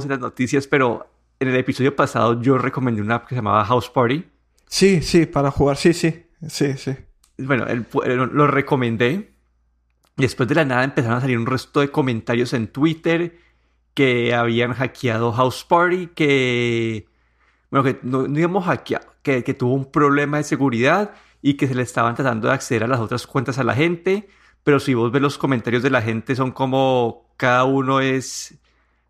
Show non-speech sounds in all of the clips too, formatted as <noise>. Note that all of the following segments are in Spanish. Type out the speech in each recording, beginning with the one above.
en las noticias, pero en el episodio pasado yo recomendé una app que se llamaba House Party. Sí, sí, para jugar, sí, sí, sí, sí. Bueno, lo recomendé. Después de la nada empezaron a salir un resto de comentarios en Twitter que habían hackeado House Party, que, bueno, que no, digamos hackeado, que, que tuvo un problema de seguridad y que se le estaban tratando de acceder a las otras cuentas a la gente. Pero si vos ves los comentarios de la gente, son como cada uno es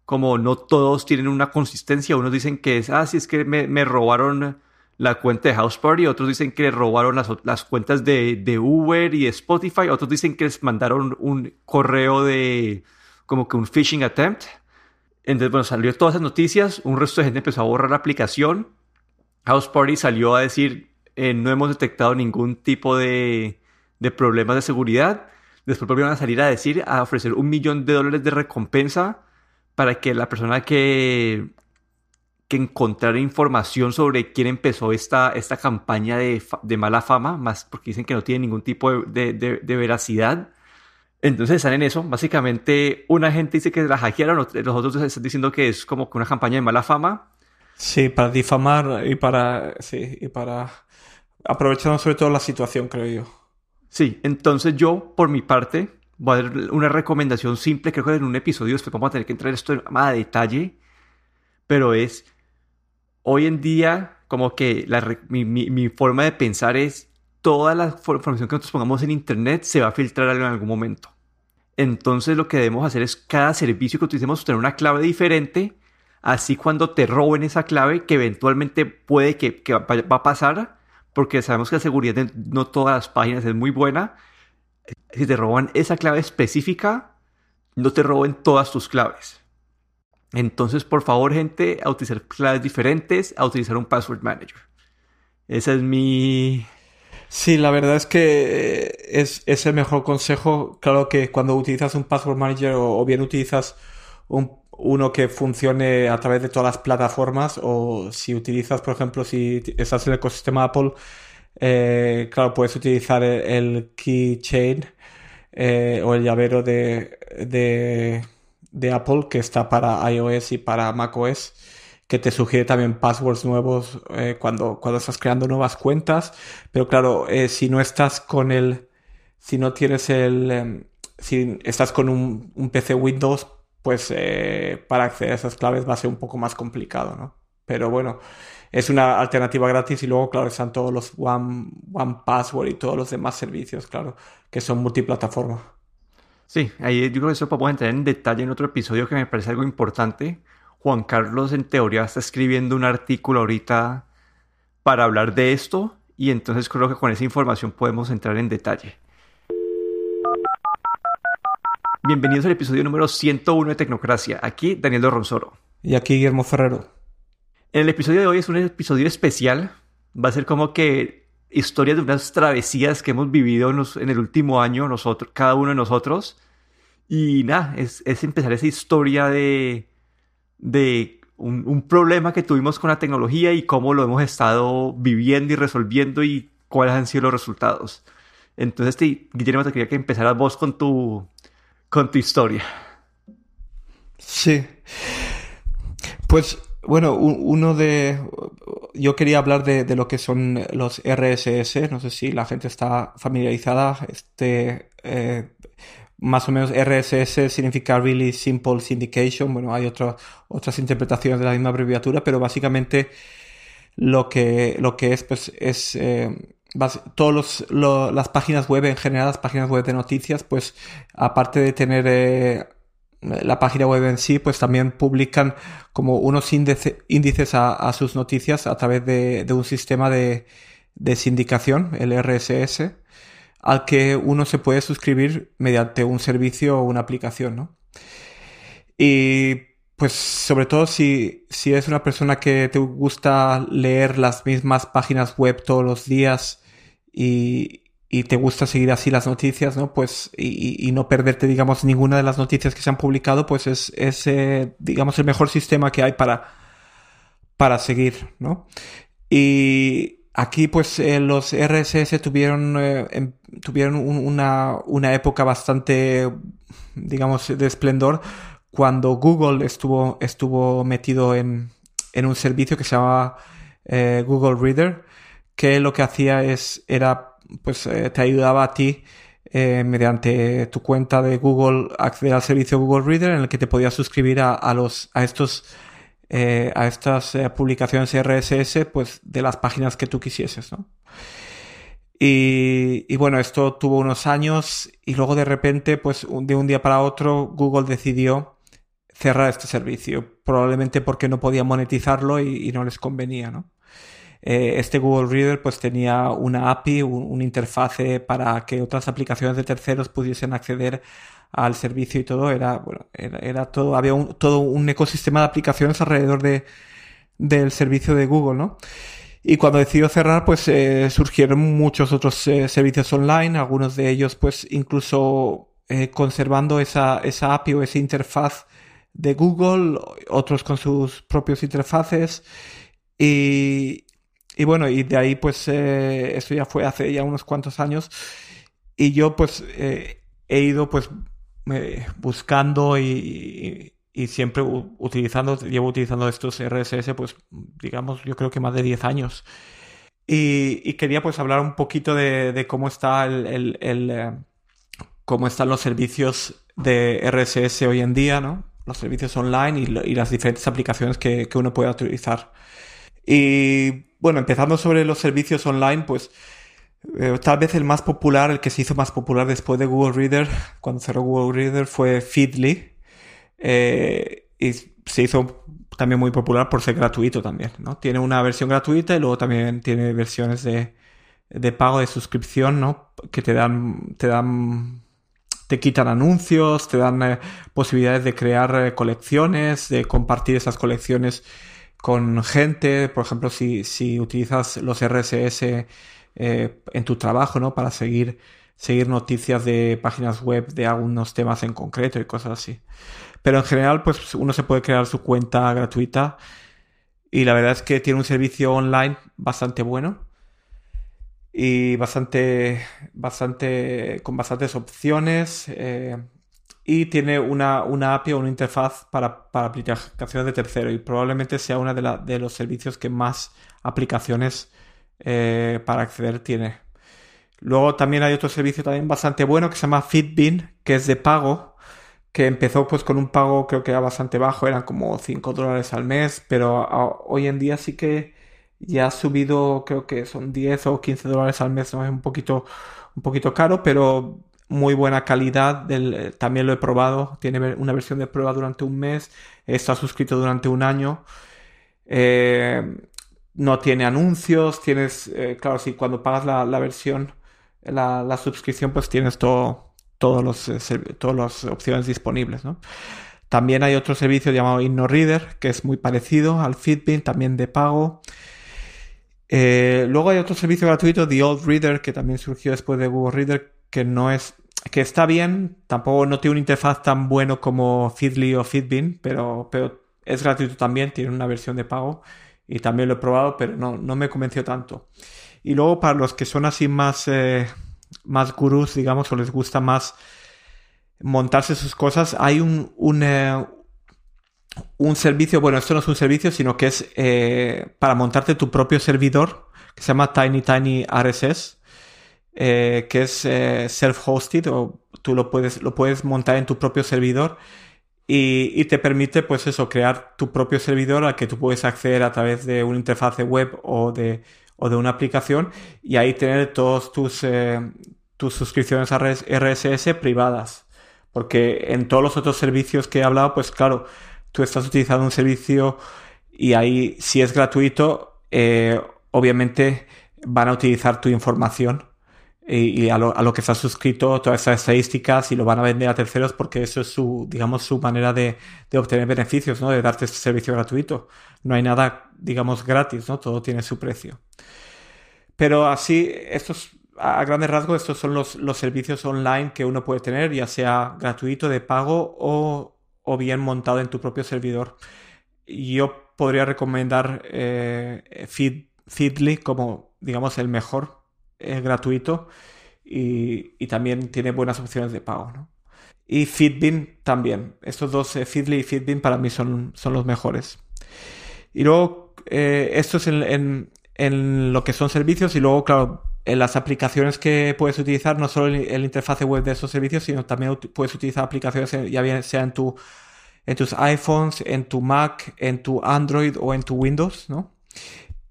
como no todos tienen una consistencia. Unos dicen que es, ah, sí, es que me, robaron la cuenta de House Party, otros dicen que robaron las, las cuentas de, de, Uber y de Spotify, otros dicen que les mandaron un correo de como que un phishing attempt. Entonces, bueno, salió todas esas noticias, un resto de gente empezó a borrar la aplicación. House Party salió a decir, eh, no hemos detectado ningún tipo de, de problemas de seguridad. Después volvieron a salir a decir, a ofrecer un millón de dólares de recompensa para que la persona que, que encontrara información sobre quién empezó esta, esta campaña de, de mala fama, más porque dicen que no tiene ningún tipo de, de, de, veracidad. Entonces están en eso. Básicamente, una gente dice que la hackearon, los otros están diciendo que es como que una campaña de mala fama. Sí, para difamar y para. Sí, y para. Aprovechando sobre todo la situación, creo yo. Sí, entonces yo, por mi parte, voy a dar una recomendación simple, creo que en un episodio después vamos a tener que entrar en esto más a detalle, pero es, hoy en día, como que mi, forma de pensar es, toda la información que nosotros pongamos en Internet se va a filtrar en algún momento. Entonces lo que debemos hacer es cada servicio que utilicemos tener una clave diferente, así cuando te roben esa clave, que eventualmente puede que, que va a pasar, porque sabemos que la seguridad de no todas las páginas es muy buena. Si te roban esa clave específica, no te roben todas tus claves. Entonces, por favor, gente, a utilizar claves diferentes, a utilizar un password manager. Esa es mi... Sí, la verdad es que es, es el mejor consejo. Claro que cuando utilizas un password manager o bien utilizas un uno que funcione a través de todas las plataformas o si utilizas, por ejemplo, si estás en el ecosistema Apple, eh, claro, puedes utilizar el, keychain eh, o el llavero de, de, Apple que está para iOS y para macOS que te sugiere también passwords nuevos eh, cuando, cuando estás creando nuevas cuentas. Pero claro, si no estás con el, si no tienes el, em, si estás con un, PC Windows, pues para acceder a esas claves va a ser un poco más complicado, ¿no? Pero bueno, es una alternativa gratis y luego, claro, están todos los One, One Password y todos los demás servicios, claro, que son multiplataforma. Sí, ahí yo creo que eso podemos entrar en detalle en otro episodio que me parece algo importante. Juan Carlos, en teoría, está escribiendo un artículo ahorita para hablar de esto y entonces creo que con esa información podemos entrar en detalle. Bienvenidos al episodio número 101 de Tecnocracia. Aquí Daniel Ronsoro. Y aquí Guillermo Ferrero. El episodio de hoy es un episodio especial. Va a ser como que historias de unas travesías que hemos vivido en el último año, nosotros, cada uno de nosotros. Y nada, es, empezar esa historia de, un, problema que tuvimos con la tecnología y cómo lo hemos estado viviendo y resolviendo y cuáles han sido los resultados. Entonces, Guillermo, te quería que empezaras vos con tu, con tu historia. Sí. Pues bueno, uno de... Yo quería hablar de, lo que son los RSS. No sé si la gente está familiarizada. Este, eh, más o menos RSS significa Really Simple Syndication. Bueno, hay otras interpretaciones de la misma abreviatura, pero básicamente lo que, lo que es, pues, es... Eh, todas las páginas web en general, las páginas web de noticias, pues aparte de tener eh, la página web en sí, pues también publican como unos índices a, sus noticias a través de, un sistema de, de, sindicación, el RSS, al que uno se puede suscribir mediante un servicio o una aplicación, ¿no? Y pues sobre todo si, si eres una persona que te gusta leer las mismas páginas web todos los días, y, y te gusta seguir así las noticias, ¿no? Pues, y, y, no perderte, digamos, ninguna de las noticias que se han publicado, pues es, es digamos, el mejor sistema que hay para, para seguir, ¿no? Y aquí, pues, eh, los RSS tuvieron, eh, em, tuvieron una, una época bastante, digamos, de esplendor cuando Google estuvo, estuvo metido en, en un servicio que se llamaba eh, Google Reader, que lo que hacía es, era, pues eh, te ayudaba a ti eh, mediante tu cuenta de Google acceder al servicio Google Reader en el que te podías suscribir a, a los, a estos, a estas publicaciones RSS, pues de las páginas que tú quisieses, ¿no? Y, y, bueno, esto tuvo unos años y luego de repente, pues de un día para otro, Google decidió cerrar este servicio, probablemente porque no podía monetizarlo y, no les convenía, ¿no? Eh, este Google Reader pues tenía una API, un, una interfase para que otras aplicaciones de terceros pudiesen acceder al servicio y todo. Era, bueno, era, todo, había todo un ecosistema de aplicaciones alrededor de, del servicio de Google, ¿no? Y cuando decidió cerrar, pues eh, surgieron muchos otros eh, servicios online, algunos de ellos pues incluso conservando esa, esa API o esa interfaz de Google, otros con sus propios interfaces. Y, y bueno, y de ahí pues eh, esto ya fue hace ya unos cuantos años. Y yo pues eh, he ido pues buscando y, y, siempre utilizando, llevo utilizando estos RSS pues digamos yo creo que más de 10 años. Y, y quería pues hablar un poquito de, de cómo está el, el, el eh, cómo están los servicios de RSS hoy en día, ¿no? los servicios online y, las diferentes aplicaciones que, uno puede utilizar. Y bueno, empezando sobre los servicios online, pues eh, tal vez el más popular, el que se hizo más popular después de Google Reader, cuando cerró Google Reader, fue Feedly. Eh, y se hizo también muy popular por ser gratuito también, ¿no? Tiene una versión gratuita y luego también tiene versiones de, de pago, de suscripción, ¿no? Que te dan, te dan te quitan anuncios, te dan eh, posibilidades de crear colecciones, de compartir esas colecciones con gente, por ejemplo, si, si utilizas los RSS eh, en tu trabajo, ¿no? Para seguir, seguir noticias de páginas web de algunos temas en concreto y cosas así. Pero en general, pues uno se puede crear su cuenta gratuita y la verdad es que tiene un servicio online bastante bueno y bastante, bastante, con bastantes opciones. Eh, y tiene una, una API o una interfaz para, para aplicaciones de tercero y probablemente sea uno de, de los servicios que más aplicaciones eh, para acceder tiene. Luego también hay otro servicio también bastante bueno que se llama Fitbin, que es de pago, que empezó pues con un pago creo que era bastante bajo, eran como 5 dólares al mes, pero hoy en día sí que ya ha subido, creo que son 10 o 15 dólares al mes, ¿no? Es un poquito, un poquito caro, pero muy buena calidad. Del, también lo he probado. Tiene una versión de prueba durante un mes. Está suscrito durante un año. Eh, no tiene anuncios. Tienes, eh, claro, si cuando pagas la, versión, la, la, suscripción, pues tienes todo, todos los, eh, todas las opciones disponibles. También hay otro servicio llamado InnoReader, que es muy parecido al Fitbit, también de pago. Eh, luego hay otro servicio gratuito, The Old Reader, que también surgió después de Google Reader, que no es, que está bien, tampoco no tiene una interfaz tan bueno como Feedly o Feedbin, pero, pero es gratuito también, tiene una versión de pago y también lo he probado, pero no, no me convenció tanto. Y luego para los que son así más, eh, más gurús, digamos, o les gusta más montarse sus cosas, hay un, un, eh, un servicio, bueno, esto no es un servicio, sino que es eh, para montarte tu propio servidor, que se llama Tiny Tiny RSS, eh, que es eh, self-hosted, o tú lo puedes, lo puedes montar en tu propio servidor y, te permite, pues eso, crear tu propio servidor al que tú puedes acceder a través de una interfaz web o de, o de una aplicación y ahí tener todos tus, tus suscripciones a RSS privadas. Porque en todos los otros servicios que he hablado, pues claro, tú estás utilizando un servicio y ahí si es gratuito, eh, obviamente van a utilizar tu información y, a, lo, que estás suscrito, todas esas estadísticas y lo van a vender a terceros porque eso es su, digamos, su manera de, de obtener beneficios, ¿no? De darte este servicio gratuito. No hay nada, digamos, gratis, ¿no? Todo tiene su precio. Pero así, estos, a grandes rasgos, estos son los, los servicios online que uno puede tener, ya sea gratuito, de pago o, o bien montado en tu propio servidor. Yo podría recomendar eh, Feedly como, digamos, el mejor, es gratuito y, también tiene buenas opciones de pago. Y Fitbin también. Estos dos, eh, Feedly y Fitbin, para mí son, son los mejores. Y luego, eh, esto es en, en, lo que son servicios. Y luego, claro, en las aplicaciones que puedes utilizar, no solo el, el interfaz web de esos servicios, sino también puedes utilizar aplicaciones, ya bien sea en tu en tus iPhones, en tu Mac, en tu Android o en tu Windows, ¿no?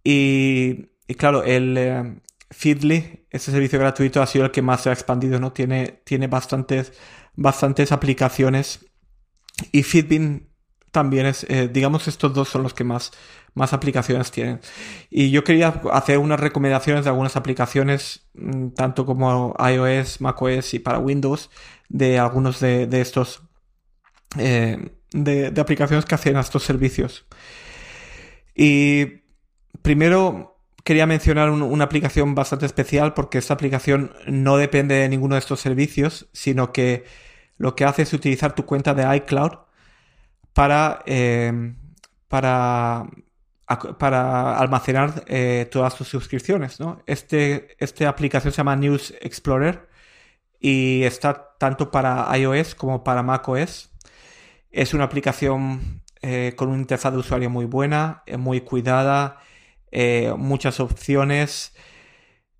Y, claro, el eh, Feedly, ese servicio gratuito, ha sido el que más se ha expandido, ¿no? Tiene, tiene bastantes, bastantes aplicaciones. Y Feedbin también es, eh, digamos, estos dos son los que más, más aplicaciones tienen. Y yo quería hacer unas recomendaciones de algunas aplicaciones, mm, tanto como iOS, macOS y para Windows, de algunos de, estos eh, de, aplicaciones que hacen estos servicios. Y primero quería mencionar una aplicación bastante especial porque esta aplicación no depende de ninguno de estos servicios, sino que lo que hace es utilizar tu cuenta de iCloud para, eh, para, almacenar eh, todas tus suscripciones. Este, esta aplicación se llama News Explorer y está tanto para iOS como para macOS. Es una aplicación eh, con una interfaz de usuario muy buena, muy cuidada, eh, muchas opciones.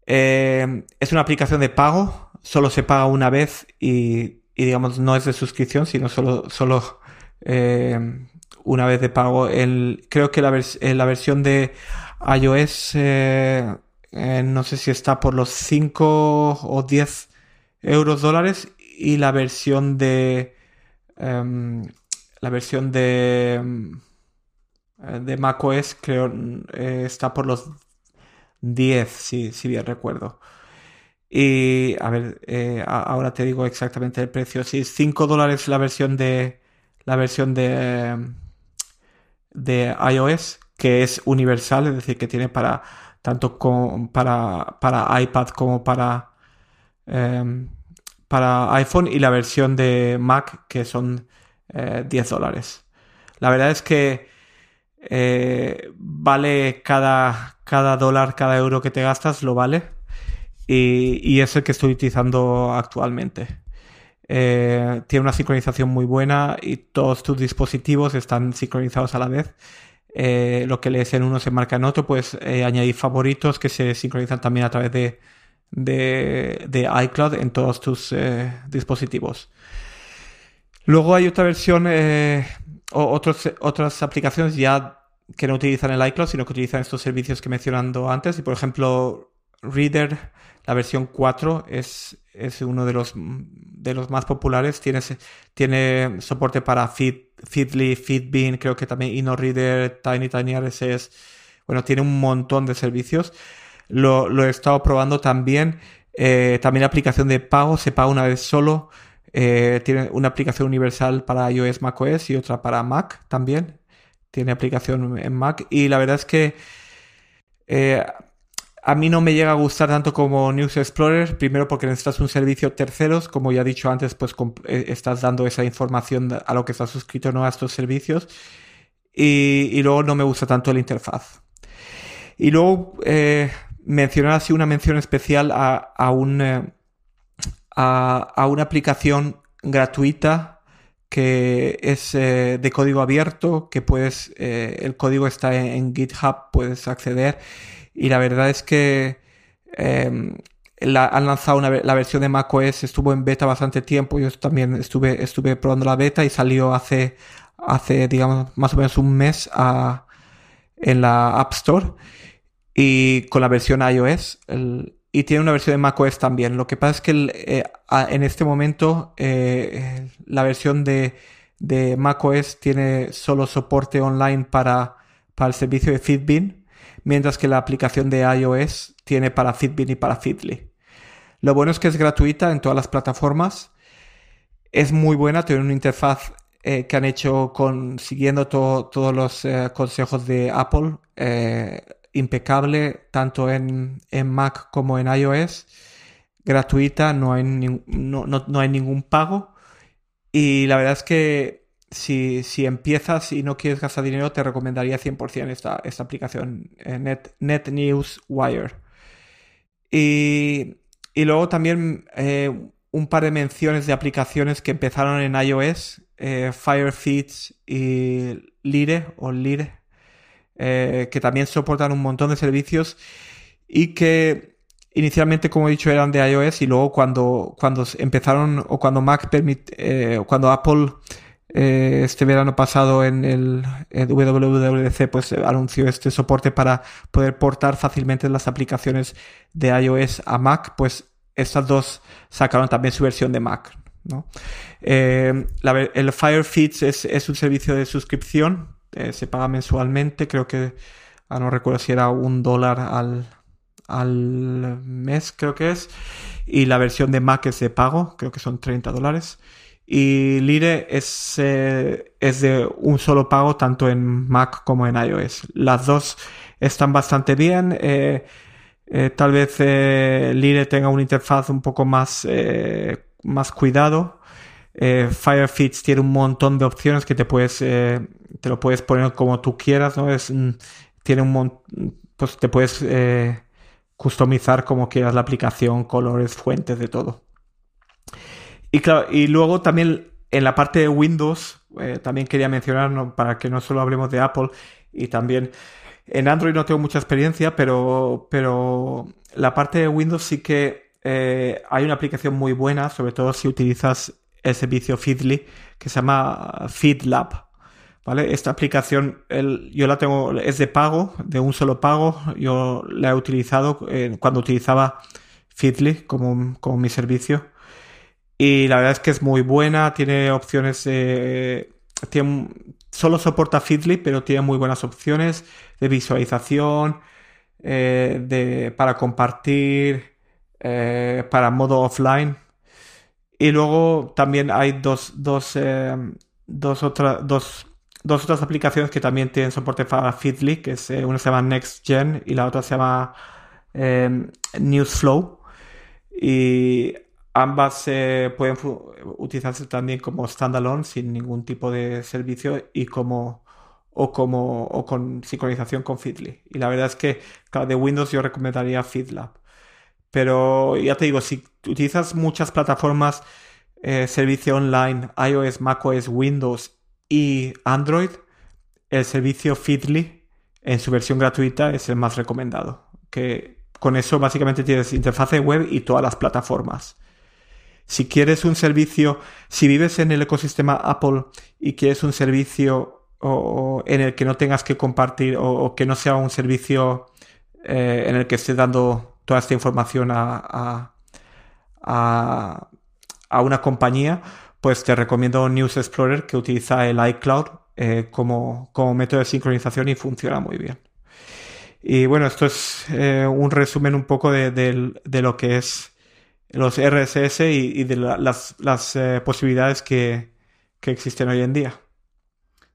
es una aplicación de pago, solo se paga una vez y, digamos no es de suscripción, sino solo, solo una vez de pago. El, creo que la, la versión de iOS no sé si está por los 5 o 10 euros dólares y la versión de em, la versión de, mm, de macOS creo eh, está por los 10, si, si bien recuerdo. Y a ver, eh, ahora te digo exactamente el precio. Si es 5 dólares la versión de la versión de, de iOS, que es universal, es decir, que tiene para tanto para, para iPad como para, em, para iPhone, y la versión de Mac, que son 10 eh, dólares. La verdad es que eh, vale cada, cada dólar, cada euro que te gastas, lo vale. Y, es el que estoy utilizando actualmente. Eh, tiene una sincronización muy buena y todos tus dispositivos están sincronizados a la vez. lo que lees en uno se marca en otro, puedes añadir favoritos que se sincronizan también a través de, de, iCloud en todos tus dispositivos. Luego hay otra versión, eh, o otras aplicaciones ya que no utilizan el iCloud, sino que utilizan estos servicios que he mencionado antes. Y por ejemplo, Reader, la versión 4, es, es uno de los, de los más populares. Tiene, tiene soporte para Feed, Feedly, Feedbean, creo que también InnoReader, Tiny Tiny RSS. Bueno, tiene un montón de servicios. Lo, lo he estado probando también. Eh, también la aplicación de pago se paga una vez solo. Eh, tiene una aplicación universal para iOS, macOS y otra para Mac también. Tiene aplicación en Mac. Y la verdad es que eh, a mí no me llega a gustar tanto como News Explorer. Primero porque necesitas un servicio terceros. Como ya he dicho antes, pues eh, estás dando esa información a lo que estás suscrito, no a estos servicios. Y, luego no me gusta tanto la interfaz. Y luego mencionar así una mención especial a un a, una aplicación gratuita que es eh, de código abierto, que puedes, eh, el código está en, GitHub, puedes acceder. Y la verdad es que em, han lanzado la versión de macOS, estuvo en beta bastante tiempo, yo también estuve, estuve probando la beta y salió hace, hace digamos, más o menos un mes en la App Store. Y con la versión iOS, el, y tiene una versión de macOS también. Lo que pasa es que eh, en este momento eh, la versión de, de macOS tiene solo soporte online para, para el servicio de Fitbin, mientras que la aplicación de iOS tiene para Fitbin y para Fitly. Lo bueno es que es gratuita en todas las plataformas. Es muy buena, tiene una interfaz eh, que han hecho con, siguiendo todos los consejos de Apple impecable tanto en, Mac como en iOS, gratuita, no hay, no, hay ningún pago. Y la verdad es que si, si, empiezas y no quieres gastar dinero, te recomendaría 100% esta, esta aplicación, eh, Net, Net News Wire. Y, luego también eh, un par de menciones de aplicaciones que empezaron en iOS, eh, Firefeeds y Lire o Lire, eh, que también soportan un montón de servicios y que inicialmente, como he dicho, eran de iOS y luego cuando, cuando empezaron o cuando Mac permite, eh, cuando Apple eh, este verano pasado en el, WWDC pues anunció este soporte para poder portar fácilmente las aplicaciones de iOS a Mac, pues estas dos sacaron también su versión de Mac. ¿no? El Fire Feeds es, un servicio de suscripción, eh, se paga mensualmente, creo que ah, no recuerdo si era un dólar al, al mes, creo que es, y la versión de Mac es de pago, creo que son 30 dólares. Y Lire es, eh, es de un solo pago tanto en Mac como en iOS. Las dos están bastante bien. Eh, tal vez Lire tenga una interfaz un poco más, más cuidado. Firefeeds tiene un montón de opciones que te puedes, te lo puedes poner como tú quieras, ¿no? Es, tiene un pues te puedes customizar como quieras la aplicación, colores, fuentes, de todo. Y claro, y luego también en la parte de Windows, eh, también quería mencionar, para que no solo hablemos de Apple, y también en Android no tengo mucha experiencia, pero, pero la parte de Windows sí que eh, hay una aplicación muy buena, sobre todo si utilizas el servicio Feedly, que se llama FeedLab. ¿Vale? Esta aplicación yo la tengo, es de pago, de un solo pago. Yo la he utilizado eh, cuando utilizaba Feedly como, como mi servicio. Y la verdad es que es muy buena, tiene opciones, eh, tiene, solo soporta Feedly, pero tiene muy buenas opciones de visualización, eh, de, para compartir, eh, para modo offline. Y luego también hay dos, dos, dos, dos, dos otras aplicaciones que también tienen soporte para Feedly, que es, una se llama NextGen y la otra se llama Newsflow. Y Ambas pueden utilizarse también como standalone sin ningún tipo de servicio y como o como o con sincronización con Feedly. Y la verdad es que de Windows yo recomendaría FeedLab. Pero ya te digo, si utilizas muchas plataformas, eh, servicio online, iOS, macOS, Windows y Android, el servicio Feedly en su versión gratuita es el más recomendado. Que con eso básicamente tienes interfaz web y todas las plataformas. Si quieres un servicio, si vives en el ecosistema Apple y quieres un servicio en el que no tengas que compartir o, que no sea un servicio eh, en el que esté dando toda esta información a, una compañía, pues te recomiendo News Explorer que utiliza el iCloud eh, como, método de sincronización y funciona muy bien. Y bueno, esto es eh, un resumen un poco de, lo que es los RSS y, de las, eh, posibilidades que, existen hoy en día.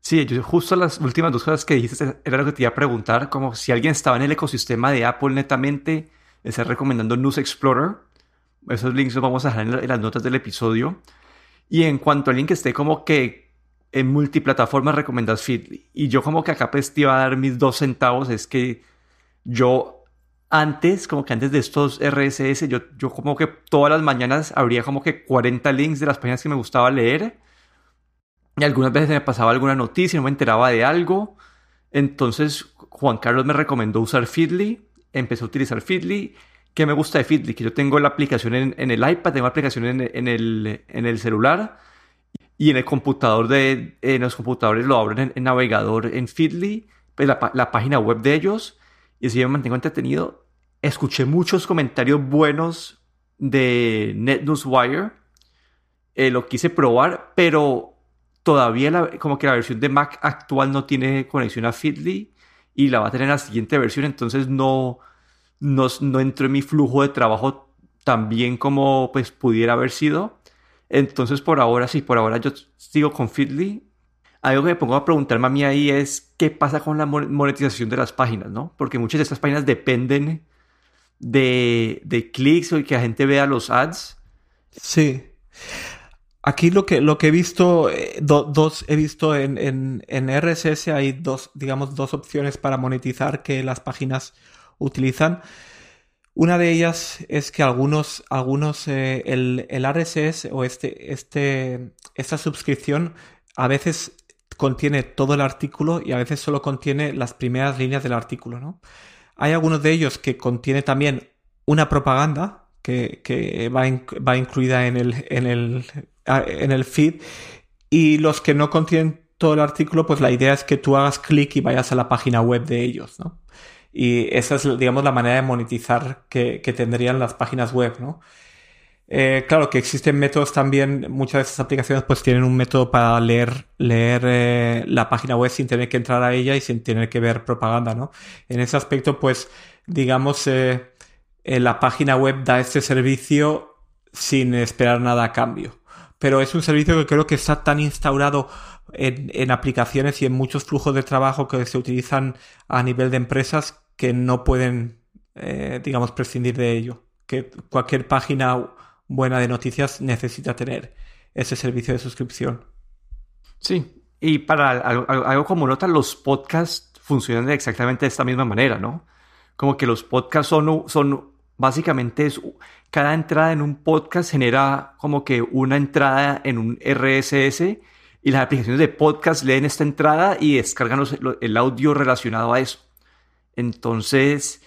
Sí, yo justo las últimas dos cosas que dijiste era lo que te iba a preguntar, como si alguien estaba en el ecosistema de Apple netamente, está recomendando News Explorer. Esos links los vamos a dejar en, las notas del episodio. Y en cuanto a alguien que esté como que en multiplataformas, recomendas Feedly. Y yo como que acá pues te iba a dar mis dos centavos, es que yo antes, como que antes de estos RSS, yo, yo como que todas las mañanas abría como que 40 links de las páginas que me gustaba leer. Y algunas veces me pasaba alguna noticia, no me enteraba de algo. Entonces Juan Carlos me recomendó usar Feedly. Empecé a utilizar Feedly. ¿Qué me gusta de Feedly? Que yo tengo la aplicación en, el iPad, tengo la aplicación en, el, en el celular. Y en el computador de... En los computadores lo abren en, navegador en Feedly. Pues la, la página web de ellos y así me mantengo entretenido. Escuché muchos comentarios buenos de NetNewsWire. Eh, lo quise probar, pero todavía como que la versión de Mac actual no tiene conexión a Feedly y la va a tener en la siguiente versión, entonces no, no, no entró en mi flujo de trabajo tan bien como pues pudiera haber sido. Entonces por ahora sí, por ahora yo sigo con Feedly algo que me pongo a preguntarme a mí ahí es qué pasa con la monetización de las páginas, ¿no? Porque muchas de estas páginas dependen de, de clics o que la gente vea los ads. Sí. Aquí lo que, lo que he visto, eh, dos, he visto en, en, en, RSS hay dos, digamos, dos opciones para monetizar que las páginas utilizan. Una de ellas es que algunos, algunos eh, el, el, RSS o este, este, esta suscripción a veces contiene todo el artículo y a veces solo contiene las primeras líneas del artículo, ¿no? Hay algunos de ellos que contiene también una propaganda que, que va, va, incluida en el, en, el, en el feed y los que no contienen todo el artículo, pues la idea es que tú hagas clic y vayas a la página web de ellos, ¿no? Y esa es, digamos, la manera de monetizar que, que tendrían las páginas web, ¿no? Eh, claro que existen métodos también, muchas de estas aplicaciones pues tienen un método para leer, leer eh, la página web sin tener que entrar a ella y sin tener que ver propaganda, ¿no? En ese aspecto pues digamos eh, la página web da este servicio sin esperar nada a cambio. Pero es un servicio que creo que está tan instaurado en, en aplicaciones y en muchos flujos de trabajo que se utilizan a nivel de empresas que no pueden, digamos, prescindir de ello. Que cualquier página buena de noticias necesita tener ese servicio de suscripción. Sí, y para algo, como nota, los podcasts funcionan exactamente de esta misma manera, ¿no? Como que los podcasts son, son básicamente es, cada entrada en un podcast genera como que una entrada en un RSS y las aplicaciones de podcast leen esta entrada y descargan el audio relacionado a eso. Entonces,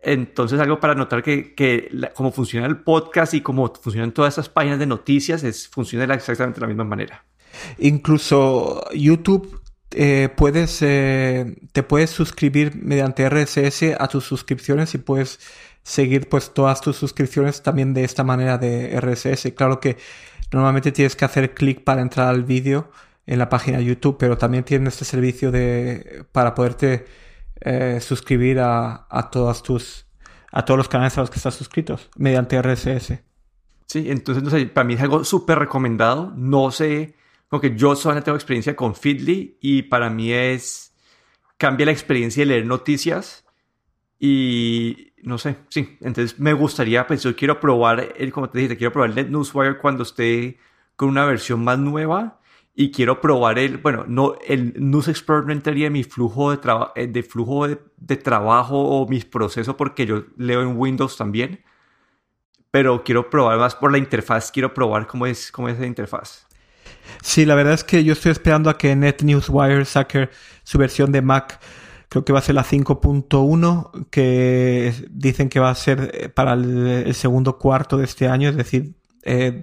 entonces, algo para notar que, que cómo funciona el podcast y cómo funcionan todas estas páginas de noticias es, funciona exactamente de la misma manera. Incluso YouTube eh, puedes, eh, te puedes suscribir mediante RSS a tus suscripciones y puedes seguir pues todas tus suscripciones también de esta manera de RSS. Claro que normalmente tienes que hacer clic para entrar al vídeo en la página YouTube, pero también tiene este servicio de para poderte eh, suscribir a, a todas tus a todos los canales a los que estás suscritos mediante RSS. Sí, entonces no sé, para mí es algo súper recomendado. No sé, como que yo solamente tengo experiencia con Feedly y para mí es cambia la experiencia de leer noticias y no sé, sí. Entonces me gustaría, pues yo quiero probar, el, como te dije, quiero probar el NetNewsWire cuando esté con una versión más nueva y quiero probar el, bueno, no, el News Explorer no entraría en mi flujo de, eh, de flujo de, trabajo o mis procesos porque yo leo en Windows también, pero quiero probar más por la interfaz, quiero probar cómo es, cómo es la interfaz. Sí, la verdad es que yo estoy esperando a que NetNewsWire saque su versión de Mac. Creo que va a ser la 5.1, que dicen que va a ser eh, para el, segundo cuarto de este año, es decir, eh,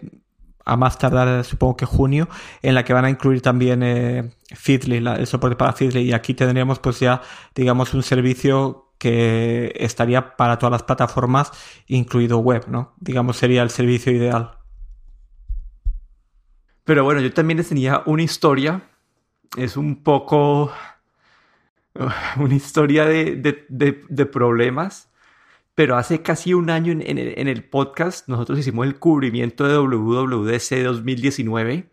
a más tardar supongo que junio, en la que van a incluir también eh, Feedly, el soporte para Feedly. Y aquí tendríamos pues ya, digamos, un servicio que estaría para todas las plataformas, incluido web, ¿no? Digamos, sería el servicio ideal. Pero bueno, yo también tenía una historia. Es un poco... <laughs> Una historia de, de problemas pero hace casi un año en, el podcast nosotros hicimos el cubrimiento de WWDC 2019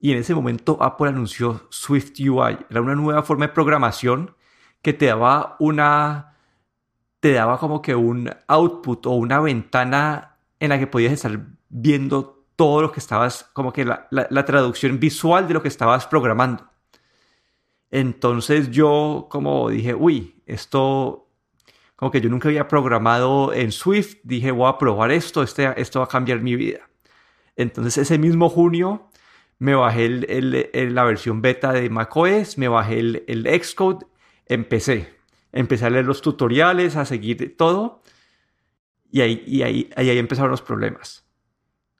y en ese momento Apple anunció Swift UI. Era una nueva forma de programación que te daba una, te daba como que un output o una ventana en la que podías estar viendo todo lo que estabas, como que la, la traducción visual de lo que estabas programando. Entonces yo como dije, uy, esto como que yo nunca había programado en Swift, dije, voy a probar esto, este, esto va a cambiar mi vida. Entonces ese mismo junio me bajé la versión beta de macOS, me bajé el, Xcode, empecé. Empecé a leer los tutoriales, a seguir todo. Y ahí, ahí, ahí, empezaron los problemas.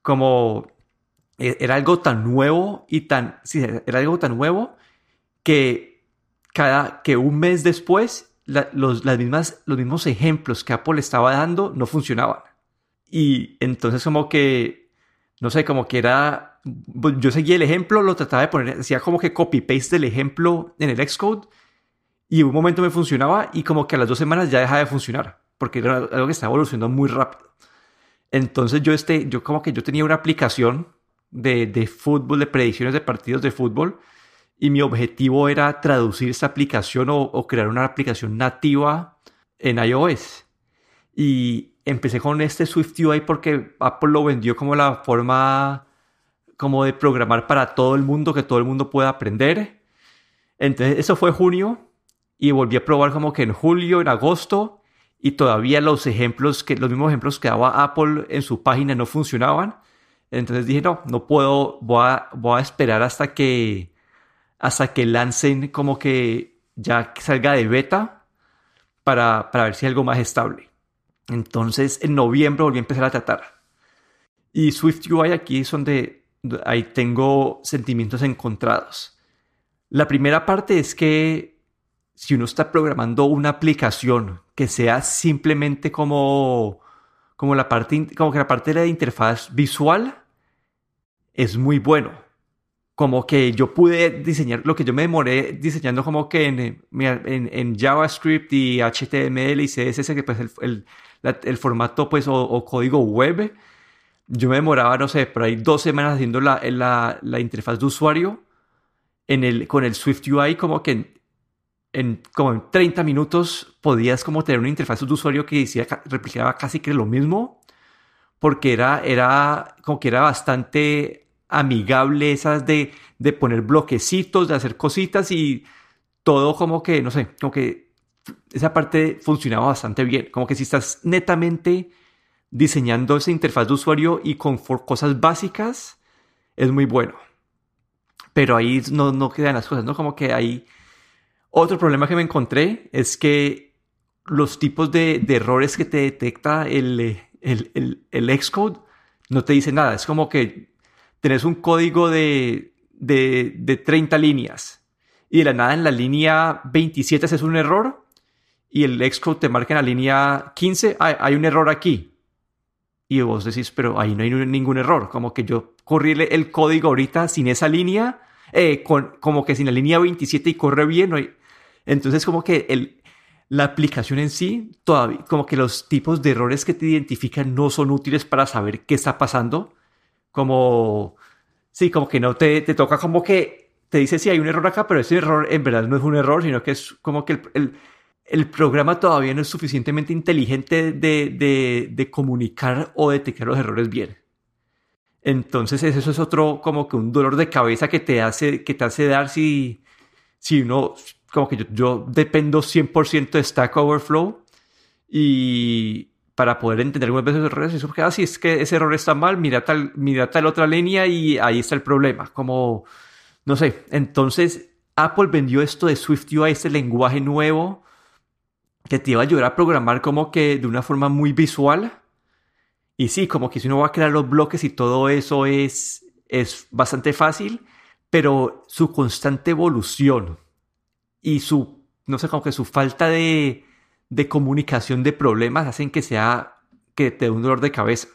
Como e, era algo tan nuevo y tan, era algo tan nuevo que cada, que un mes después los, las mismas, los mismos ejemplos que Apple estaba dando no funcionaban. Y entonces como que, no sé, como que era, pues, yo seguía el ejemplo, lo trataba de poner, hacía como que copy-paste del ejemplo en el Xcode y un momento me funcionaba y como que a las dos semanas ya dejaba de funcionar porque era algo que estaba evolucionando muy rápido. Entonces yo, este, yo como que yo tenía una aplicación de, de fútbol, de predicciones de partidos de fútbol y mi objetivo era traducir esta aplicación o, crear una aplicación nativa en iOS. Y empecé con este Swift UI porque Apple lo vendió como la forma como de programar para todo el mundo, que todo el mundo pueda aprender. Entonces eso fue junio y volví a probar como que en julio, en agosto y todavía los ejemplos, que, los mismos ejemplos que daba Apple en su página no funcionaban. Entonces dije, no, no puedo, voy a, voy a esperar hasta que, hasta que lancen como que ya salga de beta para, para ver si hay algo más estable. Entonces en noviembre volví a empezar a tratar. Y SwiftUI aquí es donde ahí tengo sentimientos encontrados. La primera parte es que si uno está programando una aplicación que sea simplemente como, como, la, parte, como que la parte de la interfaz visual, es muy bueno. Como que yo pude diseñar lo que yo me demoré diseñando como que en, en, JavaScript y HTML y CSS, que pues el, el, formato pues o, código web, yo me demoraba, no sé, por ahí dos semanas haciendo la, la, la interfaz de usuario en el, con el Swift UI como que en como en 30 minutos podías como tener una interfaz de usuario que decía, replicaba casi que lo mismo, porque era, era como que era bastante amigable esas de, de poner bloquecitos, de hacer cositas y todo como que, no sé, como que esa parte funcionaba bastante bien. Como que si estás netamente diseñando esa interfaz de usuario y con cosas básicas, es muy bueno. Pero ahí no, no quedan las cosas, ¿no? Como que ahí otro problema que me encontré es que los tipos de, errores que te detecta el, el, el, Xcode no te dice nada. Es como que tenés un código de, de, de 30 líneas y de la nada en la línea 27 haces un error y el Xcode te marca en la línea 15, hay un error aquí. Y vos decís, pero ahí no hay ningún error. Como que yo corrí el código ahorita sin esa línea, eh, como que sin la línea 27 y corre bien. Entonces, como que el, la aplicación en sí, todavía, como que los tipos de errores que te identifican no son útiles para saber qué está pasando. Como, sí, como que no te, te toca como que te dice si hay un error acá, pero ese error en verdad no es un error, sino que es como que el, el, programa todavía no es suficientemente inteligente de, de, de, comunicar o detectar los errores bien. Entonces eso es otro como que un dolor de cabeza que te hace, que te hace dar si, si uno como que yo, dependo 100% de Stack Overflow y para poder entender algunas veces los errores, es que, ah, si es que ese error está mal, mira tal, mira tal otra línea y ahí está el problema. Como, no sé, entonces Apple vendió esto de SwiftUI, este lenguaje nuevo que te iba a ayudar a programar como que de una forma muy visual. Y sí, como que si uno va a crear los bloques y todo eso es, es bastante fácil, pero su constante evolución y su, no sé, como que su falta de, de comunicación de problemas hacen que sea, que te dé un dolor de cabeza.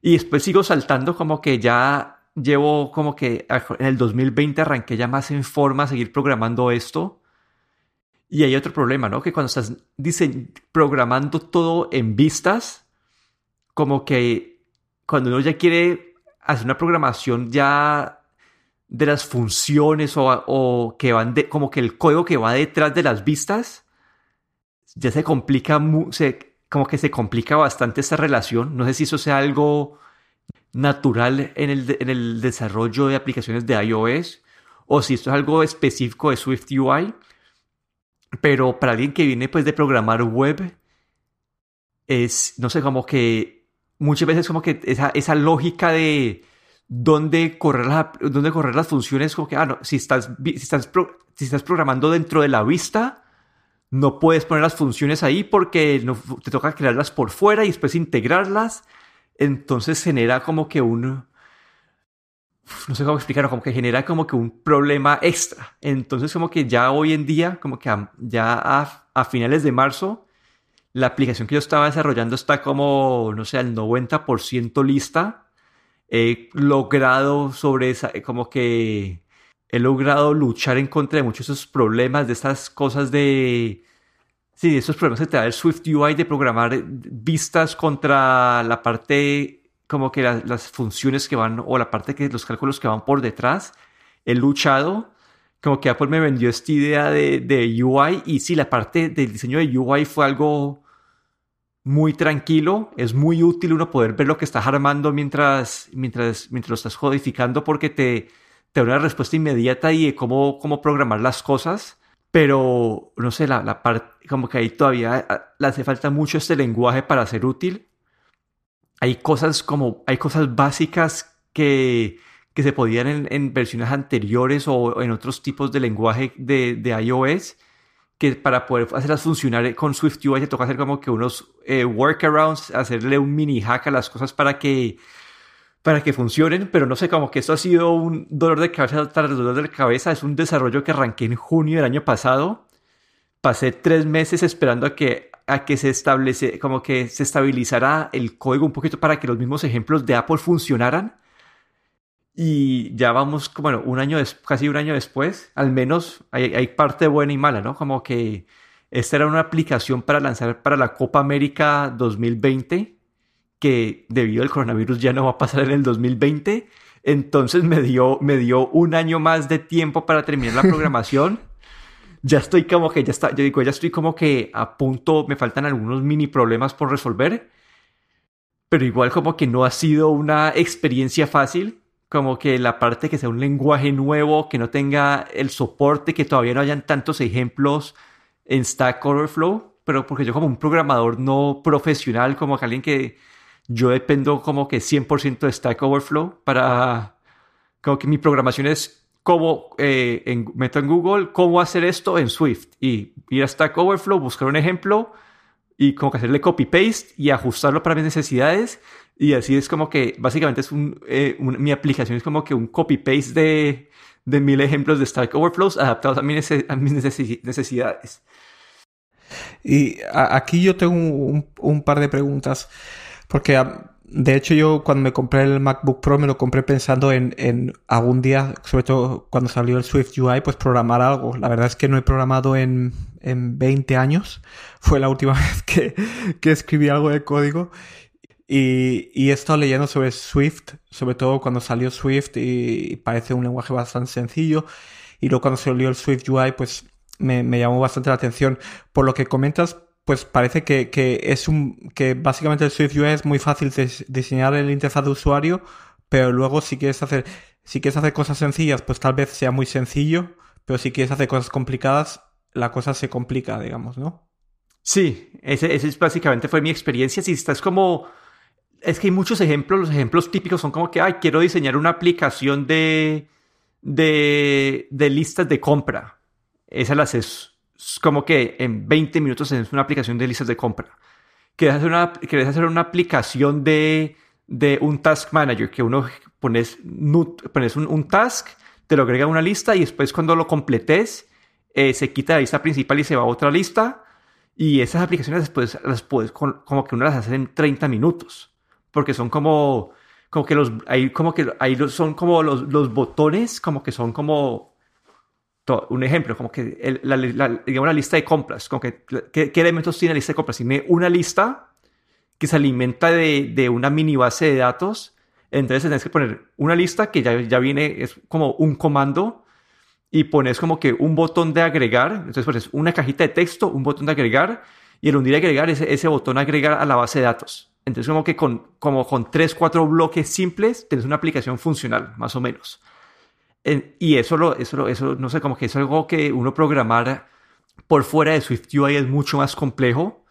Y después sigo saltando como que ya llevo como que en el 2020 arranqué ya más en forma a seguir programando esto. Y hay otro problema, ¿no? Que cuando estás programando todo en vistas, como que cuando uno ya quiere hacer una programación ya de las funciones o, que van de, como que el código que va detrás de las vistas, ya se complica, como que se complica bastante esta relación. No sé si eso sea algo natural en el, desarrollo de aplicaciones de iOS o si esto es algo específico de Swift UI. Pero para alguien que viene pues de programar web, es, no sé, como que muchas veces como que esa, lógica de dónde correr, dónde correr las funciones, como que, ah, no, si estás, si estás, si estás programando dentro de la vista, no puedes poner las funciones ahí porque no, te toca crearlas por fuera y después integrarlas. Entonces genera como que un... No sé cómo explicarlo, como que genera como que un problema extra. Entonces como que ya hoy en día, como que ya a, a finales de marzo, la aplicación que yo estaba desarrollando está como, no sé, al 90% lista he logrado sobre esa, como que he logrado luchar en contra de muchos de esos problemas, de estas cosas de, sí, de esos problemas que te da el Swift UI de programar vistas contra la parte, como que las funciones que van, o la parte que los cálculos que van por detrás. He luchado, como que Apple me vendió esta idea de, de UI y sí, la parte del diseño de UI fue algo muy tranquilo, es muy útil uno poder ver lo que estás armando mientras, mientras, mientras lo estás codificando porque te, te da una respuesta inmediata y de cómo, cómo programar las cosas. pero no sé, la, la parte, como que ahí todavía ah, le hace falta mucho este lenguaje para ser útil. Hay cosas como, hay cosas básicas que, que se podían en, en versiones anteriores o en otros tipos de lenguaje de, de iOS que para poder hacerlas funcionar con SwiftUI te toca hacer como que unos eh, workarounds, hacerle un mini hack a las cosas para que para que funcionen, pero no sé, como que esto ha sido un dolor de cabeza tras dolor de cabeza, es un desarrollo que arranqué en junio del año pasado, pasé tres meses esperando a que, a que se establece, como que se estabilizara el código un poquito para que los mismos ejemplos de Apple funcionaran, y ya vamos, bueno, un año, casi un año después, al menos hay, hay, parte buena y mala, ¿no? Como que esta era una aplicación para lanzar para la Copa América 2020, que debido al coronavirus ya no va a pasar en el 2020. Entonces me dio, me dio un año más de tiempo para terminar la <laughs> programación. ya estoy como que, ya está, yo digo, ya estoy como que a punto, me faltan algunos mini problemas por resolver. Pero igual como que no ha sido una experiencia fácil como que la parte que sea un lenguaje nuevo, que no tenga el soporte, que todavía no hayan tantos ejemplos en Stack Overflow, pero porque yo como un programador no profesional, como que alguien que yo dependo como que 100% de Stack Overflow para, como que mi programación es cómo, eh, en, meto en Google, cómo hacer esto en Swift y ir a Stack Overflow, buscar un ejemplo y como que hacerle copy-paste y ajustarlo para mis necesidades y así es como que básicamente es un, eh, mi aplicación es como que un copy-paste de, de, mil ejemplos de Stack Overflows adaptados a, mis, necesidades. Y aquí yo tengo un, par de preguntas, porque de hecho yo cuando me compré el MacBook Pro me lo compré pensando en, en algún día, sobre todo cuando salió el Swift UI, pues programar algo. La verdad es que no he programado en, en 20 años. <laughs> Fue la última <laughs> vez que, que escribí algo de código. Y, y he estado leyendo sobre Swift, sobre todo cuando salió Swift y, parece un lenguaje bastante sencillo. Y luego cuando salió el Swift UI, pues me, me llamó bastante la atención. Por lo que comentas, pues parece que, que, es un, que básicamente el Swift UI es muy fácil diseñar el interfaz de usuario, pero luego si quieres hacer, si quieres hacer cosas sencillas, pues tal vez sea muy sencillo, pero si quieres hacer cosas complicadas, la cosa se complica, digamos, ¿no? Sí, ese, ese es básicamente fue mi experiencia. Si estás como es que hay muchos ejemplos. Los ejemplos típicos son como que, ay, quiero diseñar una aplicación de, de, de listas de compra. Esa la haces como que en 20 minutos es una aplicación de listas de compra. Quieres hacer una, quieres hacer una aplicación de, de un task manager, que uno pones, pones un, un, task, te lo agrega a una lista y después cuando lo completes, eh, se quita la lista principal y se va a otra lista. Y esas aplicaciones después las puedes, como que uno las hace en 30 minutos porque son como, como que los, ahí como que ahí son como los, los botones, como que son como, un ejemplo, como que el, la, digamos la lista de compras, como que ¿qué, elementos tiene la lista de compras. Tiene una lista que se alimenta de, de una mini base de datos, entonces tienes que poner una lista que ya, ya viene, es como un comando y pones como que un botón de agregar, entonces pones una cajita de texto, un botón de agregar y el hundir agregar, ese, ese botón agregar a la base de datos. Entonces, como que con, como con tres, cuatro bloques simples, tienes una aplicación funcional, más o menos. Y eso, lo, eso, eso, no sé, como que es algo que uno programar por fuera de SwiftUI es mucho más complejo,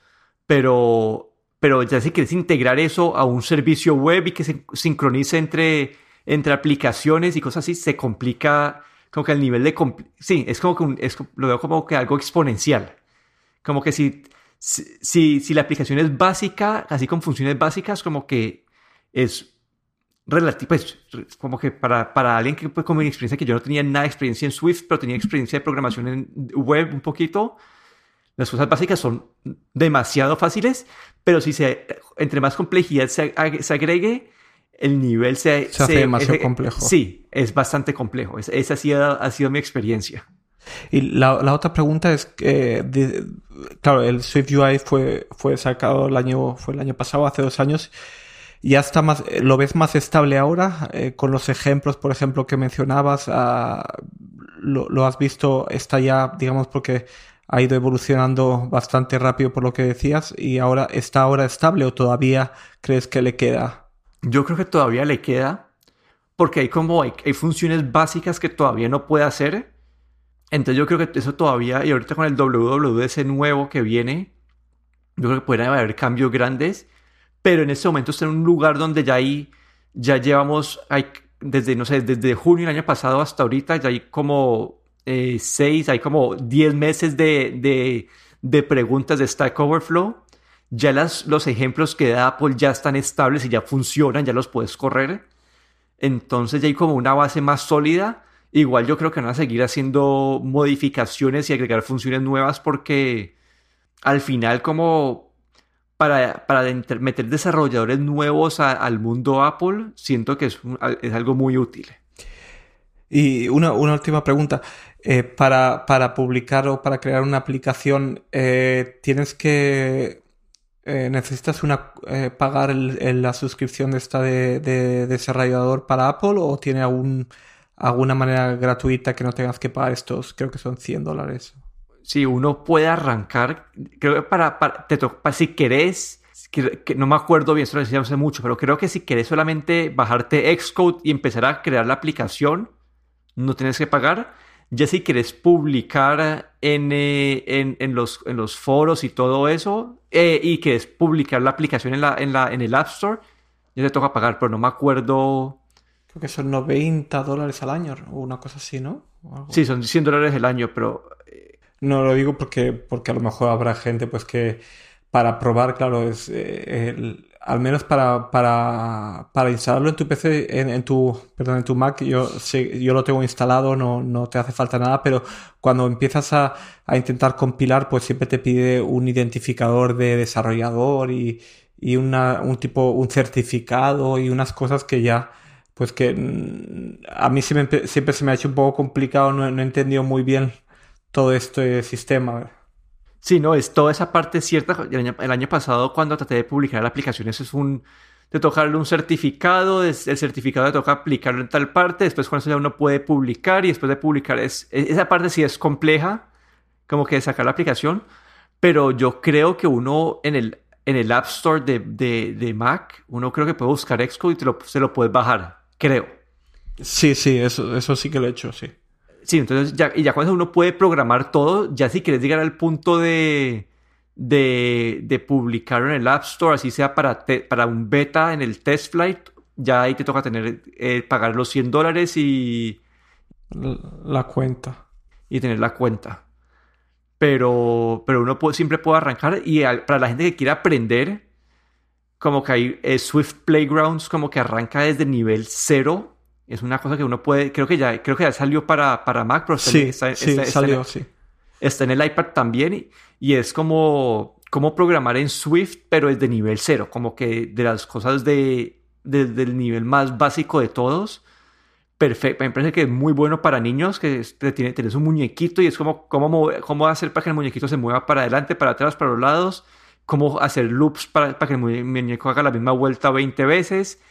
pero, pero ya si quieres integrar eso a un servicio web y que se sincronice entre, entre aplicaciones y cosas así, se complica como que el nivel de... Sí, es como que es, lo veo como que algo exponencial. Como que si si, si, la aplicación es básica, así con funciones básicas, como que es relativo, pues, como que para, para alguien que pues, con mi experiencia, que yo no tenía nada de experiencia en Swift, pero tenía experiencia de programación en web un poquito, las cosas básicas son demasiado fáciles, pero si se, entre más complejidad se, se agregue, el nivel se, se, hace demasiado complejo. Sí, es bastante complejo. esa ha sido, ha sido mi experiencia. Y la, la otra pregunta es que, claro, el Swift UI fue, fue sacado el año, fue el año pasado, hace dos años. ¿Ya está más, lo ves más estable ahora? Eh, con los ejemplos, por ejemplo, que mencionabas, ah, lo, lo, has visto, está ya, digamos, porque ha ido evolucionando bastante rápido por lo que decías y ahora está ahora estable o todavía crees que le queda? Yo creo que todavía le queda porque hay como hay, hay funciones básicas que todavía no puede hacer Entonces yo creo que eso todavía, y ahorita con el WWDC nuevo que viene, yo creo que pueden haber cambios grandes, pero en este momento está en un lugar donde ya hay, ya llevamos, hay, desde, no sé, desde junio del año pasado hasta ahorita, ya hay como eh, seis, hay como diez meses de, de, de preguntas de Stack Overflow. Ya las, los ejemplos que da Apple ya están estables y ya funcionan, ya los puedes correr. Entonces ya hay como una base más sólida Igual yo creo que van a seguir haciendo modificaciones y agregar funciones nuevas porque al final como para, para meter desarrolladores nuevos al mundo Apple, siento que es, es algo muy útil. Y una, última pregunta. Eh, para, para, publicar o para crear una aplicación, eh, ¿tienes que... Eh, ¿Necesitas una, pagar la suscripción de esta de, de desarrollador para Apple o tiene algún alguna manera gratuita que no tengas que pagar estos, creo que son 100 dólares. Si uno puede arrancar, creo que para, para, te para si querés, que, no me acuerdo bien, eso lo decía hace mucho, pero creo que si querés solamente bajarte Xcode y empezar a crear la aplicación, no tienes que pagar. Ya si querés publicar en, eh, en, en, los, en los foros y todo eso, eh, y querés publicar la aplicación en, la, en, la, en el App Store, ya te toca pagar, pero no me acuerdo que son 90 dólares al año o una cosa así, ¿no? Sí, son 100 dólares al año, pero... No lo digo porque, porque a lo mejor habrá gente pues que para probar, claro, es eh, al menos para, para, para, instalarlo en tu PC, en, tu, perdón, en tu Mac, yo, yo lo tengo instalado, no, no te hace falta nada, pero cuando empiezas a, a intentar compilar, pues siempre te pide un identificador de desarrollador y, y una, un tipo, un certificado y unas cosas que ya pues que mm, a mí siempre, siempre se me ha hecho un poco complicado, no, he entendido muy bien todo este sistema. Sí, no, es toda esa parte cierta. El año, pasado, cuando traté de publicar la aplicación, eso es un. Te toca darle un certificado, el certificado te toca aplicarlo en tal parte, después con eso ya uno puede publicar y después de publicar es. E, esa parte sí es compleja, como que sacar la aplicación, pero yo creo que uno en el, en el App Store de, de, Mac, uno creo que puede buscar Xcode y te lo, se lo puedes bajar creo. Sí, sí, eso, eso sí que lo he hecho, sí. Sí, entonces ya, y ya cuando uno puede programar todo, ya si quieres llegar al punto de, de, de publicarlo en el App Store, así sea para, para un beta en el test flight, ya ahí te toca tener, eh, pagar los 100 dólares y... La cuenta. Y tener la cuenta. Pero, pero uno siempre puede arrancar y para la gente que quiera aprender, como que hay eh, Swift Playgrounds como que arranca desde nivel cero. Es una cosa que uno puede, creo que ya, creo que ya salió para, para Mac, pero está, sí, sí, salió, sí. Está en el iPad también y, es como, como programar en Swift, pero desde nivel cero, como que de las cosas de, desde el nivel más básico de todos. Perfecto, me parece que es muy bueno para niños, que tiene, tienes un muñequito y es como cómo, cómo hacer para que el muñequito se mueva para adelante, para atrás, para los lados cómo hacer loops para, para que el muñeco haga la misma vuelta 20 veces,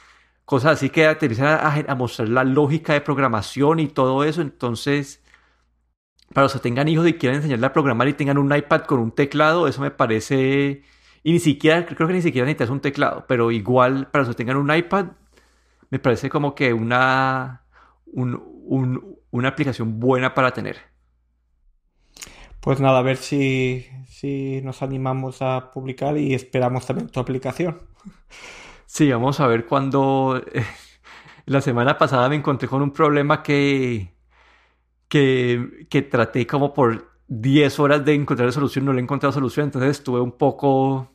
cosas así que te a, a, mostrar la lógica de programación y todo eso. Entonces, para los que tengan hijos y quieran enseñarle a programar y tengan un iPad con un teclado, eso me parece... Y ni siquiera, creo que ni siquiera necesitas un teclado, pero igual para los que tengan un iPad, me parece como que una, una aplicación buena para tener. Pues nada, a ver si, si nos animamos a publicar y esperamos también tu aplicación. <laughs> Sí, vamos a ver cuando... <laughs> la semana pasada me encontré con un problema que, que, que traté como por 10 horas de encontrar solución, no le he encontrado solución, entonces estuve un poco,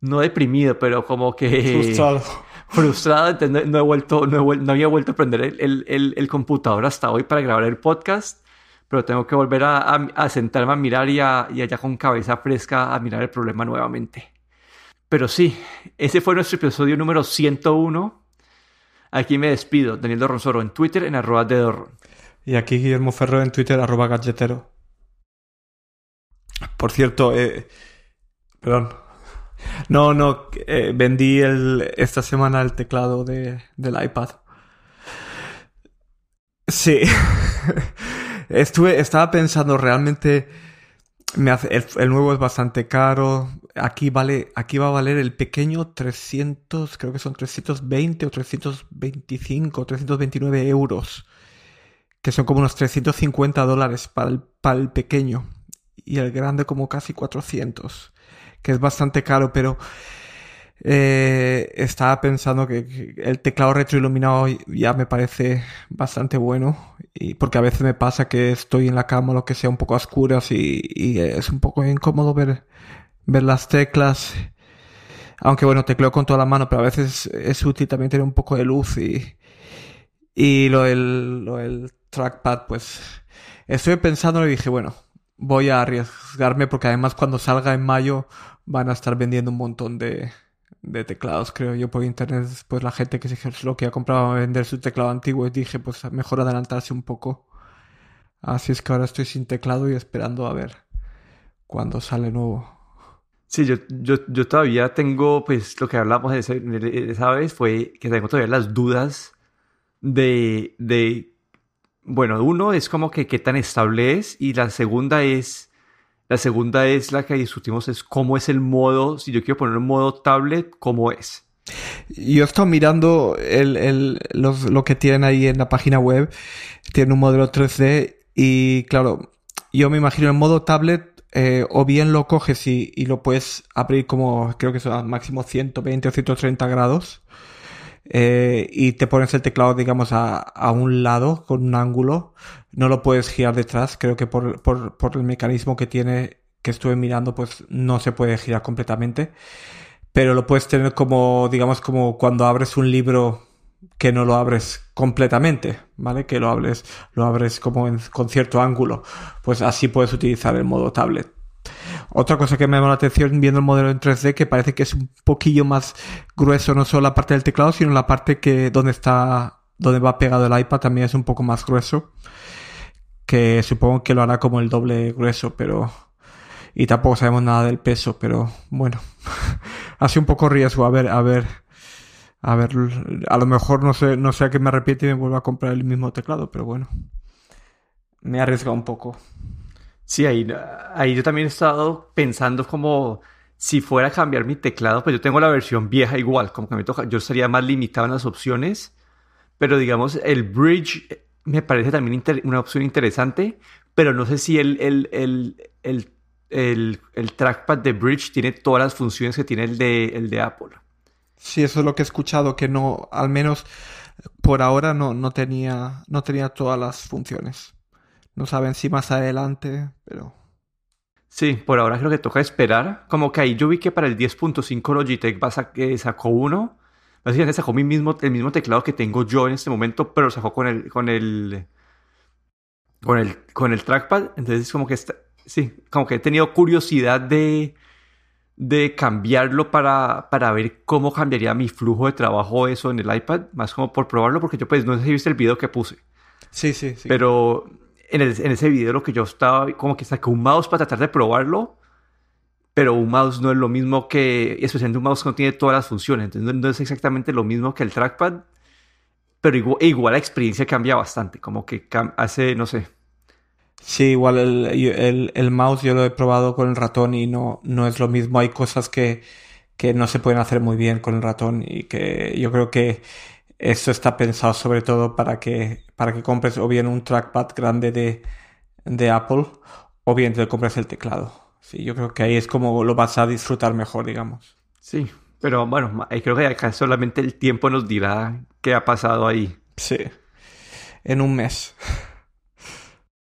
no deprimido, pero como que... Frustrado. <laughs> Frustrado, no, he vuelto, no, no había vuelto a prender el, el, el, computador hasta hoy para grabar el podcast pero tengo que volver a, sentarme a mirar y, allá con cabeza fresca a mirar el problema nuevamente. Pero sí, ese fue nuestro episodio número 101. Aquí me despido, Daniel Dorronsoro en Twitter en arroba de Dorron. Y aquí Guillermo Ferro en Twitter arroba galletero. Por cierto, eh, perdón. No, no, eh, vendí el, esta semana el teclado de, del iPad. Sí. <laughs> Estuve, estaba pensando realmente, me hace, el, nuevo es bastante caro. Aquí vale, aquí va a valer el pequeño 300, creo que son 320 o 325, 329 euros. que son como unos 350 dólares para el, para el pequeño y el grande como casi 400, que es bastante caro, pero eh, estaba pensando que, el teclado retroiluminado ya me parece bastante bueno, y porque a veces me pasa que estoy en la cama lo que sea un poco a oscuras y, y es un poco incómodo ver, ver las teclas. Aunque bueno, tecleo con toda la mano, pero a veces es útil también tener un poco de luz y, y lo del, lo del trackpad, pues estoy pensando y dije, bueno, voy a arriesgarme porque además cuando salga en mayo van a estar vendiendo un montón de, de teclados, creo yo, por internet. Pues la gente que se lo que ha comprado a vender su teclado antiguo y dije, pues mejor adelantarse un poco. Así es que ahora estoy sin teclado y esperando a ver cuándo sale nuevo. Sí, yo, yo, yo todavía tengo, pues lo que hablamos de esa vez fue que tengo todavía las dudas de, de, bueno, uno es como que qué tan estable es y la segunda es, la segunda es la que discutimos es cómo es el modo, si yo quiero poner un modo tablet, cómo es. Yo estado mirando el, el, los, lo que tienen ahí en la página web, tienen un modelo 3D y claro, yo me imagino el modo tablet eh, o bien lo coges y, lo puedes abrir como creo que son máximo 120 o 130 grados eh, y te pones el teclado, digamos, a, a, un lado con un ángulo. No lo puedes girar detrás. Creo que por, por, por, el mecanismo que tiene, que estuve mirando, pues no se puede girar completamente. Pero lo puedes tener como, digamos, como cuando abres un libro que no lo abres completamente, ¿vale? Que lo abres, lo abres como con cierto ángulo. Pues así puedes utilizar el modo tablet. Otra cosa que me llamó la atención viendo el modelo en 3D que parece que es un poquillo más grueso, no solo la parte del teclado, sino la parte que donde está, donde va pegado el iPad también es un poco más grueso. Que supongo que lo hará como el doble grueso, pero y tampoco sabemos nada del peso, pero bueno, <laughs> hace un poco riesgo. A ver, a ver, a ver, a lo mejor no sé, no sé a qué me arrepiento y me vuelvo a comprar el mismo teclado, pero bueno, me he arriesgado un poco. Sí, ahí, ahí yo también he estado pensando como si fuera a cambiar mi teclado, pues yo tengo la versión vieja igual, como que me toca, yo estaría más limitado en las opciones, pero digamos, el bridge me parece también una opción interesante, pero no sé si el, el, el, el trackpad de bridge tiene todas las funciones que tiene el de, el de Apple. Sí, eso es lo que he escuchado, que no, al menos por ahora no, no, tenía, no tenía todas las funciones. No saben si más adelante, pero... Sí, por ahora creo que toca esperar. Como que ahí yo vi que para el 10.5 Logitech eh, sacó uno. Básicamente sacó mi mismo, el mismo teclado que tengo yo en este momento, pero sacó con el, con el, con el, con el trackpad. Entonces como que está, sí, como que he tenido curiosidad de, de cambiarlo para, para ver cómo cambiaría mi flujo de trabajo eso en el iPad, más como por probarlo, porque yo pues no sé si viste el video que puse. Sí, sí, sí. Pero en, en, ese video lo que yo estaba, como que saqué un mouse para tratar de probarlo, pero un mouse no es lo mismo que, especialmente un mouse que no tiene todas las funciones, entonces no es exactamente lo mismo que el trackpad, pero igual, igual la experiencia cambia bastante, como que hace, no sé. Sí, igual el, el, el, mouse yo lo he probado con el ratón y no, no es lo mismo, hay cosas que, que no se pueden hacer muy bien con el ratón y que yo creo que eso está pensado sobre todo para que, para que compres o bien un trackpad grande de, de Apple o bien te compres el teclado. Sí, yo creo que ahí es como lo vas a disfrutar mejor, digamos. Sí, pero bueno, creo que acá solamente el tiempo nos dirá qué ha pasado ahí. Sí, en un mes.